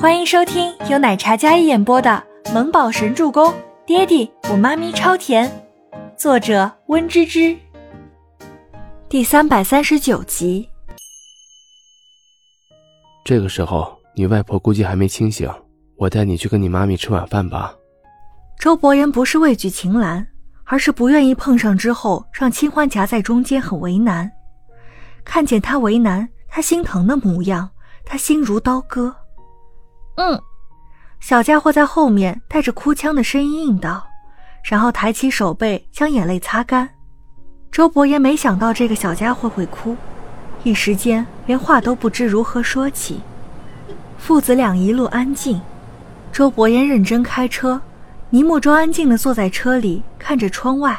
欢迎收听由奶茶嘉一演播的《萌宝神助攻》，爹地我妈咪超甜，作者温芝芝。第三百三十九集。这个时候，你外婆估计还没清醒，我带你去跟你妈咪吃晚饭吧。周伯言不是畏惧秦岚，而是不愿意碰上之后让清欢夹在中间很为难。看见他为难，他心疼的模样，他心如刀割。嗯，小家伙在后面带着哭腔的声音应道，然后抬起手背将眼泪擦干。周伯言没想到这个小家伙会哭，一时间连话都不知如何说起。父子俩一路安静，周伯言认真开车，倪木舟安静地坐在车里看着窗外。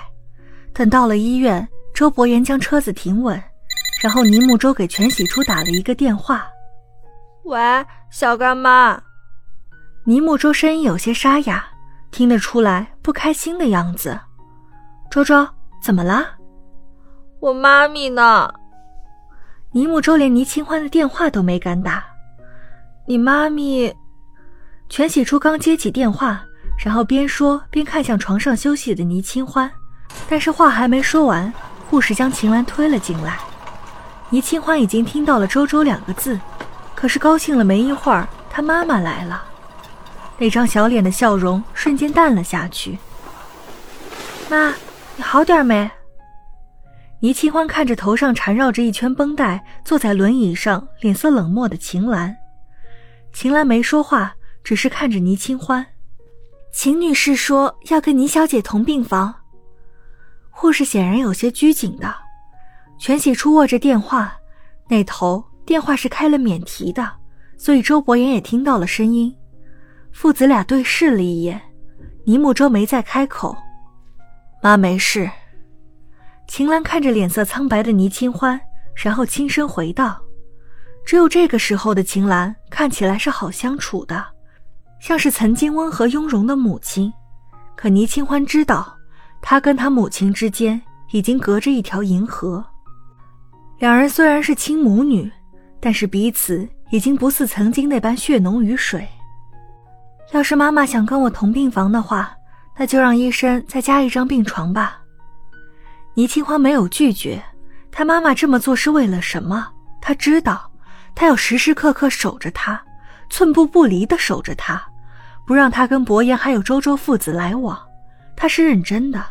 等到了医院，周伯言将车子停稳，然后倪木舟给全喜初打了一个电话：“喂，小干妈。”倪木舟声音有些沙哑，听得出来不开心的样子。周周，怎么了？我妈咪呢？倪木舟连倪清欢的电话都没敢打。你妈咪？全喜初刚接起电话，然后边说边看向床上休息的倪清欢，但是话还没说完，护士将秦岚推了进来。倪清欢已经听到了“周周”两个字，可是高兴了没一会儿，他妈妈来了。那张小脸的笑容瞬间淡了下去。妈，你好点没？倪清欢看着头上缠绕着一圈绷带、坐在轮椅上、脸色冷漠的秦岚。秦岚没说话，只是看着倪清欢。秦女士说要跟倪小姐同病房。护士显然有些拘谨的。全喜初握着电话，那头电话是开了免提的，所以周伯言也听到了声音。父子俩对视了一眼，倪木舟没再开口。妈没事。秦岚看着脸色苍白的倪清欢，然后轻声回道：“只有这个时候的秦岚看起来是好相处的，像是曾经温和雍容的母亲。可倪清欢知道，她跟她母亲之间已经隔着一条银河。两人虽然是亲母女，但是彼此已经不似曾经那般血浓于水。”要是妈妈想跟我同病房的话，那就让医生再加一张病床吧。倪清欢没有拒绝，他妈妈这么做是为了什么？他知道，他要时时刻刻守着他，寸步不离的守着他，不让他跟伯言还有周周父子来往。他是认真的。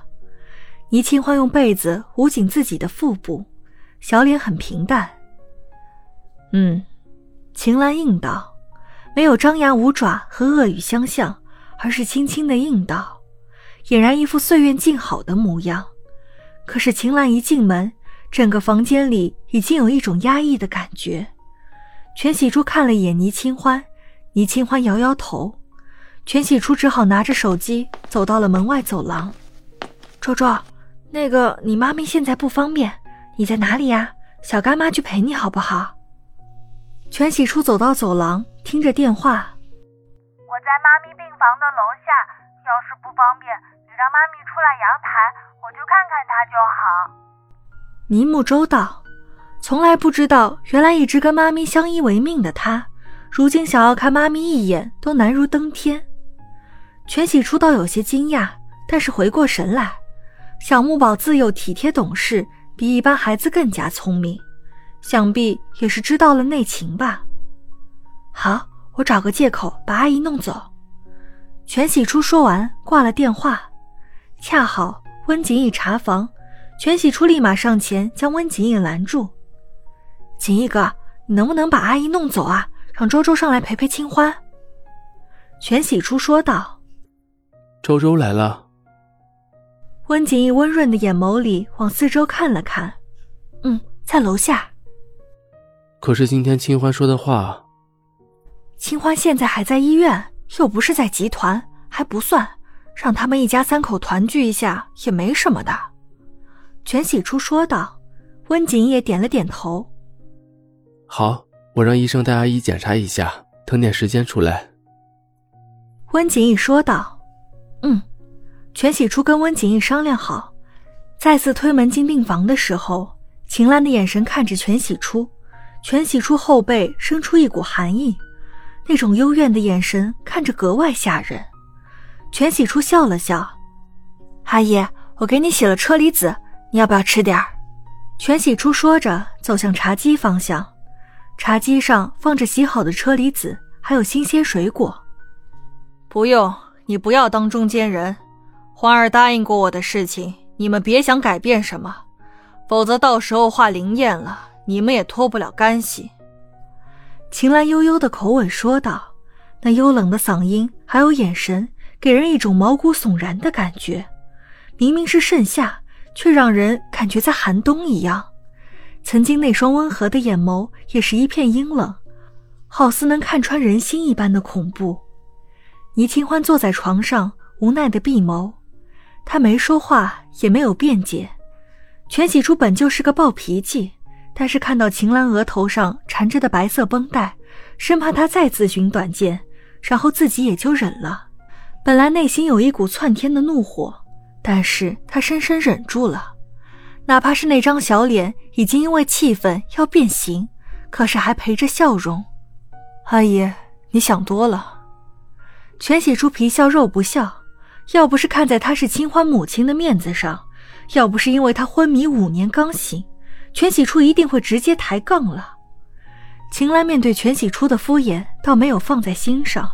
倪清欢用被子捂紧自己的腹部，小脸很平淡。嗯，秦岚应道。没有张牙舞爪和恶语相向，而是轻轻的应道，俨然一副岁月静好的模样。可是秦岚一进门，整个房间里已经有一种压抑的感觉。全喜初看了眼倪清欢，倪清欢摇摇头，全喜初只好拿着手机走到了门外走廊。周周，那个你妈咪现在不方便，你在哪里呀？小干妈去陪你好不好？全喜初走到走廊。听着电话，我在妈咪病房的楼下，要是不方便，你让妈咪出来阳台，我去看看她就好。尼木周道：“从来不知道，原来一直跟妈咪相依为命的他，如今想要看妈咪一眼都难如登天。”全喜初倒有些惊讶，但是回过神来，小木宝自幼体贴懂事，比一般孩子更加聪明，想必也是知道了内情吧。好，我找个借口把阿姨弄走。全喜初说完，挂了电话。恰好温景逸查房，全喜初立马上前将温景逸拦住。景逸哥，你能不能把阿姨弄走啊？让周周上来陪陪清欢。全喜初说道。周周来了。温景逸温润的眼眸里往四周看了看，嗯，在楼下。可是今天清欢说的话。清欢现在还在医院，又不是在集团，还不算。让他们一家三口团聚一下也没什么的。全喜初说道。温景也点了点头。好，我让医生带阿姨检查一下，腾点时间出来。温景逸说道。嗯。全喜初跟温景逸商量好，再次推门进病房的时候，秦岚的眼神看着全喜初，全喜初后背生出一股寒意。那种幽怨的眼神看着格外吓人。全喜初笑了笑：“阿姨，我给你洗了车厘子，你要不要吃点儿？”全喜初说着，走向茶几方向。茶几上放着洗好的车厘子，还有新鲜水果。不用，你不要当中间人。欢儿答应过我的事情，你们别想改变什么，否则到时候话灵验了，你们也脱不了干系。秦岚悠悠的口吻说道，那幽冷的嗓音还有眼神，给人一种毛骨悚然的感觉。明明是盛夏。却让人感觉在寒冬一样。曾经那双温和的眼眸也是一片阴冷，好似能看穿人心一般的恐怖。倪清欢坐在床上，无奈的闭眸，他没说话，也没有辩解。全喜初本就是个暴脾气，但是看到秦岚额头上缠着的白色绷带，生怕她再自寻短见，然后自己也就忍了。本来内心有一股窜天的怒火。但是他深深忍住了，哪怕是那张小脸已经因为气愤要变形，可是还陪着笑容。阿姨，你想多了。全喜初皮笑肉不笑，要不是看在他是清欢母亲的面子上，要不是因为他昏迷五年刚醒，全喜初一定会直接抬杠了。秦岚面对全喜初的敷衍，倒没有放在心上，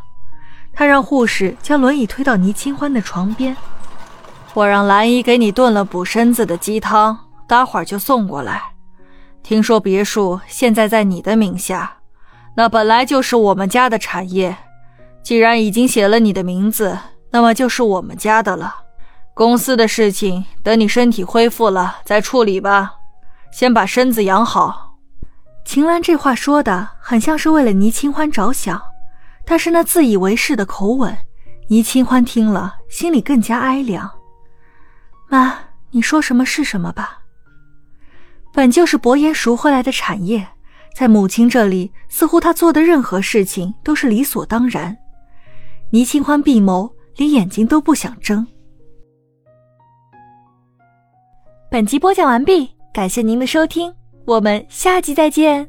他让护士将轮椅推到倪清欢的床边。我让兰姨给你炖了补身子的鸡汤，待会儿就送过来。听说别墅现在在你的名下，那本来就是我们家的产业。既然已经写了你的名字，那么就是我们家的了。公司的事情等你身体恢复了再处理吧，先把身子养好。秦岚这话说的很像是为了倪清欢着想，但是那自以为是的口吻，倪清欢听了心里更加哀凉。妈，你说什么是什么吧。本就是伯爷赎回来的产业，在母亲这里，似乎他做的任何事情都是理所当然。倪清欢闭眸，连眼睛都不想睁。本集播讲完毕，感谢您的收听，我们下集再见。